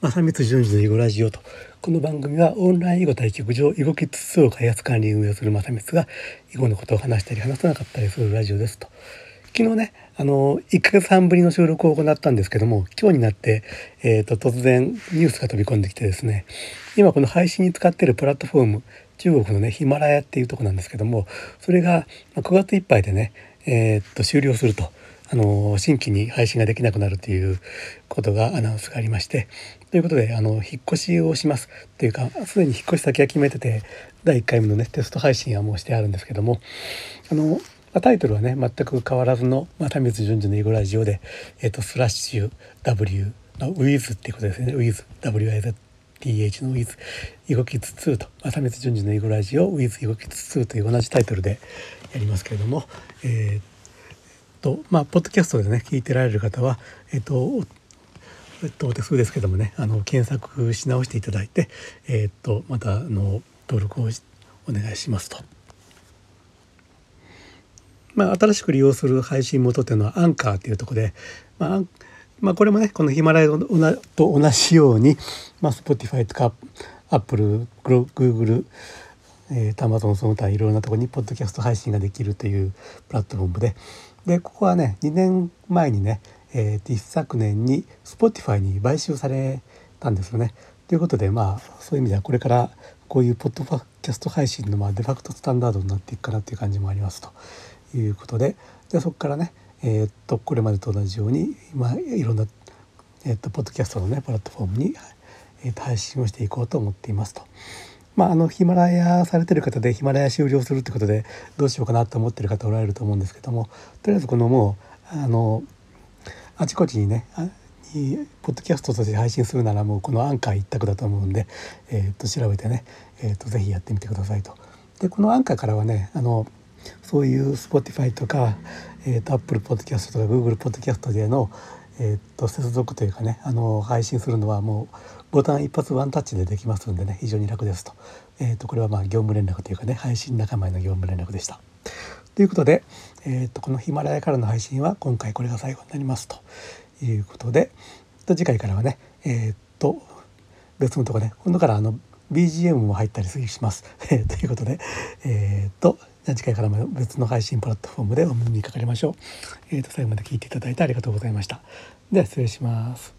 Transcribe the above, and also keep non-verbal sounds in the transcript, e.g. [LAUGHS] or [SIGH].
正光淳二の囲碁ラジオとこの番組はオンライン囲碁対局場囲碁キッズ2を開発管理運営する正光が囲碁のことを話したり話さなかったりするラジオですと昨日ねあの1ヶ月半ぶりの収録を行ったんですけども今日になって、えーと、突然ニュースが飛び込んできてですね今この配信に使っているプラットフォーム中国のねヒマラヤっていうとこなんですけどもそれが9月いっぱいでね、えー、っと終了すると。あの新規に配信ができなくなるということがアナウンスがありましてということであの引っ越しをします。というかすでに引っ越し先は決めてて第1回目のねテスト配信はもうしてあるんですけどもあのタイトルはね全く変わらずの「ま田光淳二の囲碁ラジオで」えーと、スラッシュ W の With っていうことですね。With WIZ TH の With 囲碁キッズ2と「ま田光淳二の囲碁ラジオ With 囲碁キッズ2」という同じタイトルでやりますけれども、えーとまあポッドキャストでね聞いてられる方はえっ、とえっと、手数ですけどもねあの検索し直していただいて、えっとまたあの登録をお願いしますと。まあ、新しく利用する配信元っていうのはアンカーっていうとこで、まあ、まあ、これもねこのヒマラヤと同じように、まあ、Spotify とか Apple、Google えー、Amazon その他いろんなところにポッドキャスト配信ができるというプラットフォームででここはね2年前にね、えー、一昨年に Spotify に買収されたんですよね。ということでまあそういう意味ではこれからこういうポッドキャスト配信のまあデファクトスタンダードになっていくかなっていう感じもありますということででそこからね、えー、っとこれまでと同じように今いろんな、えー、っとポッドキャストのねプラットフォームに、えー、配信をしていこうと思っていますと。まあ、あのヒマラヤされてる方でヒマラヤ終了するってことでどうしようかなと思ってる方おられると思うんですけどもとりあえずこのもうあのあちこちにねにポッドキャストとして配信するならもうこのアンカー一択だと思うんで、えー、と調べてね、えー、とぜひやってみてくださいと。でこのアンカーからはねあのそういう Spotify とか、えー、と Apple Podcast とか Google Podcast での、えー、と接続というかねあの配信するのはもうボタン一発ワンタッチでできますんでね非常に楽ですと,、えー、とこれはまあ業務連絡というかね配信仲間への業務連絡でした。ということで、えー、とこのヒマラヤからの配信は今回これが最後になりますということで次回からはねえっ、と別のとこね今度からあの BGM も入ったりします。ということでえっ、と [LAUGHS] 次回からも別の配信プラットフォームでお目にかかりましょう。えー、と最後まで聞いていただいてありがとうございました。では失礼します。